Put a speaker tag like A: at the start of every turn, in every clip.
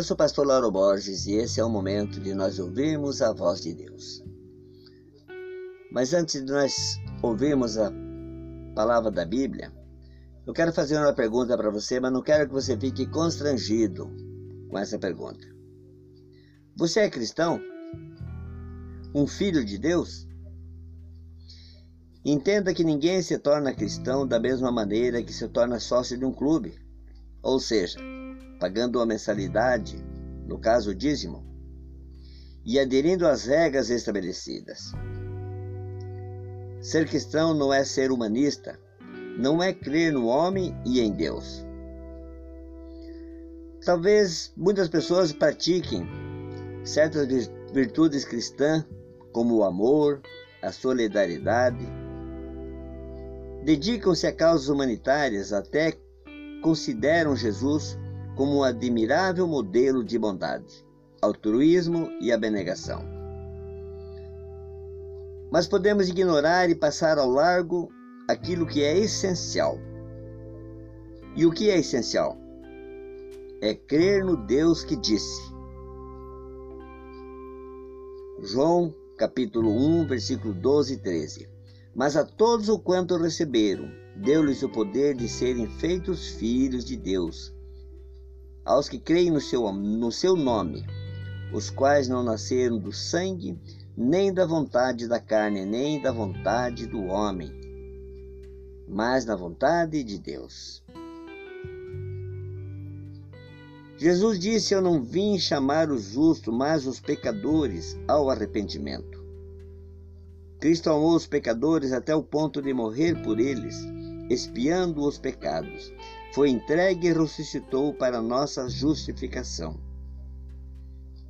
A: Eu sou o pastor Lauro Borges e esse é o momento de nós ouvirmos a voz de Deus. Mas antes de nós ouvirmos a palavra da Bíblia, eu quero fazer uma pergunta para você, mas não quero que você fique constrangido com essa pergunta. Você é cristão? Um filho de Deus? Entenda que ninguém se torna cristão da mesma maneira que se torna sócio de um clube, ou seja, pagando uma mensalidade, no caso o dízimo, e aderindo às regras estabelecidas. Ser cristão não é ser humanista, não é crer no homem e em Deus. Talvez muitas pessoas pratiquem certas virtudes cristãs, como o amor, a solidariedade, dedicam-se a causas humanitárias, até consideram Jesus como um admirável modelo de bondade, altruísmo e abnegação. Mas podemos ignorar e passar ao largo aquilo que é essencial. E o que é essencial? É crer no Deus que disse. João capítulo 1, versículo 12 e 13. Mas a todos o quanto receberam, deu-lhes o poder de serem feitos filhos de Deus, aos que creem no seu, no seu nome, os quais não nasceram do sangue, nem da vontade da carne, nem da vontade do homem, mas na vontade de Deus. Jesus disse: Eu não vim chamar os justos, mas os pecadores ao arrependimento. Cristo amou os pecadores até o ponto de morrer por eles, expiando os pecados. Foi entregue e ressuscitou para nossa justificação.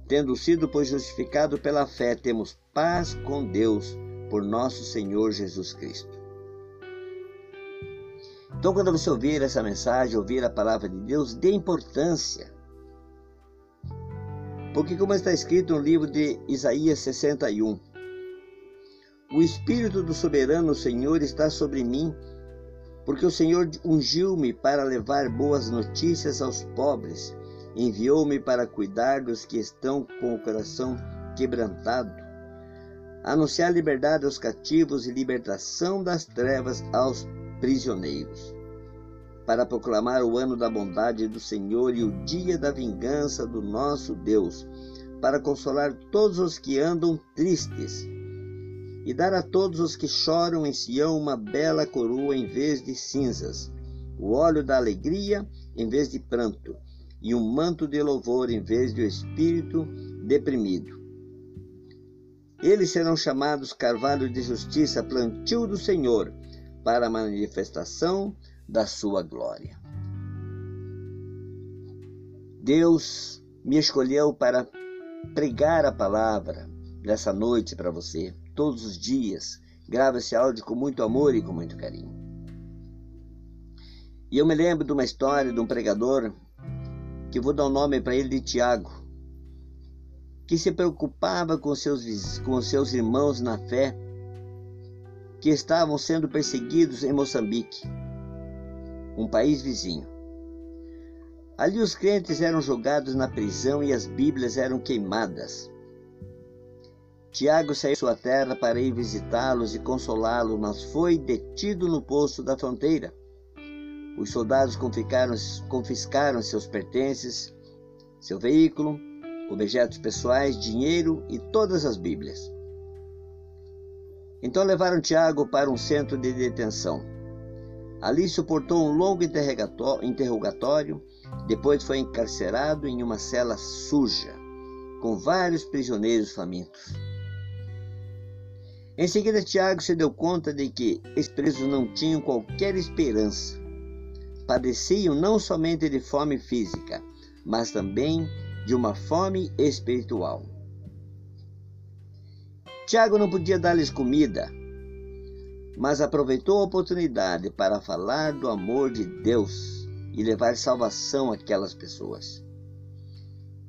A: Tendo sido, pois, justificado pela fé, temos paz com Deus por nosso Senhor Jesus Cristo. Então, quando você ouvir essa mensagem, ouvir a palavra de Deus, dê importância. Porque, como está escrito no livro de Isaías 61, o Espírito do soberano Senhor está sobre mim, porque o Senhor ungiu-me para levar boas notícias aos pobres, enviou-me para cuidar dos que estão com o coração quebrantado, anunciar liberdade aos cativos e libertação das trevas aos prisioneiros, para proclamar o ano da bondade do Senhor e o dia da vingança do nosso Deus, para consolar todos os que andam tristes e dar a todos os que choram em Sião uma bela coroa em vez de cinzas, o óleo da alegria em vez de pranto, e um manto de louvor em vez de um espírito deprimido. Eles serão chamados carvalho de justiça, plantio do Senhor, para a manifestação da sua glória. Deus me escolheu para pregar a palavra dessa noite para você todos os dias. Grava esse áudio com muito amor e com muito carinho. E eu me lembro de uma história de um pregador, que vou dar o um nome para ele de Tiago, que se preocupava com seus, com seus irmãos na fé, que estavam sendo perseguidos em Moçambique, um país vizinho. Ali os crentes eram jogados na prisão e as Bíblias eram queimadas. Tiago saiu sua terra para ir visitá-los e consolá-los, mas foi detido no posto da fronteira. Os soldados confiscaram, confiscaram seus pertences, seu veículo, objetos pessoais, dinheiro e todas as Bíblias. Então levaram Tiago para um centro de detenção. Ali suportou um longo interrogatório, depois foi encarcerado em uma cela suja, com vários prisioneiros famintos. Em seguida, Tiago se deu conta de que os presos não tinham qualquer esperança. Padeciam não somente de fome física, mas também de uma fome espiritual. Tiago não podia dar-lhes comida, mas aproveitou a oportunidade para falar do amor de Deus e levar salvação àquelas pessoas.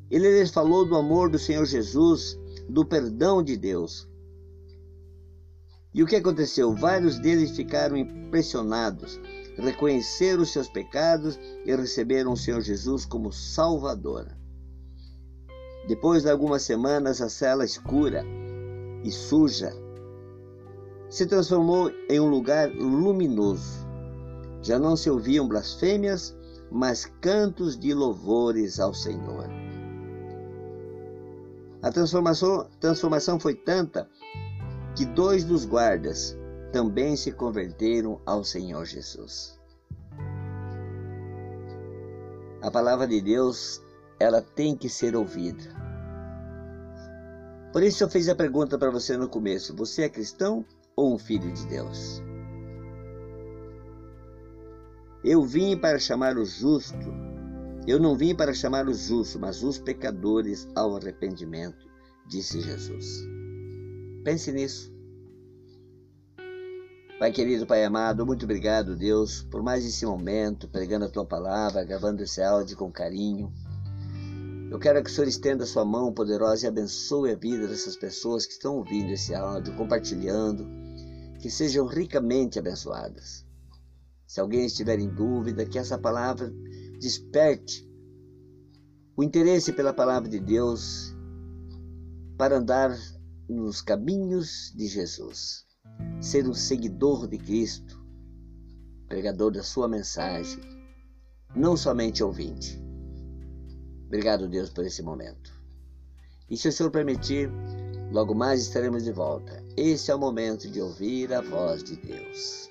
A: Ele lhes falou do amor do Senhor Jesus, do perdão de Deus, e o que aconteceu? Vários deles ficaram impressionados, reconheceram seus pecados e receberam o Senhor Jesus como Salvador. Depois de algumas semanas, a cela escura e suja se transformou em um lugar luminoso. Já não se ouviam blasfêmias, mas cantos de louvores ao Senhor. A transformação, transformação foi tanta que dois dos guardas também se converteram ao Senhor Jesus. A palavra de Deus, ela tem que ser ouvida. Por isso eu fiz a pergunta para você no começo: você é cristão ou um filho de Deus? Eu vim para chamar o justo. Eu não vim para chamar os justos, mas os pecadores ao arrependimento, disse Jesus. Pense nisso. Pai querido, Pai amado, muito obrigado, Deus, por mais esse momento, pregando a tua palavra, gravando esse áudio com carinho. Eu quero que o Senhor estenda a sua mão poderosa e abençoe a vida dessas pessoas que estão ouvindo esse áudio, compartilhando, que sejam ricamente abençoadas. Se alguém estiver em dúvida, que essa palavra desperte o interesse pela palavra de Deus para andar nos caminhos de Jesus, ser um seguidor de Cristo, pregador da sua mensagem, não somente ouvinte. Obrigado, Deus, por esse momento. E se o Senhor permitir, logo mais estaremos de volta. Esse é o momento de ouvir a voz de Deus.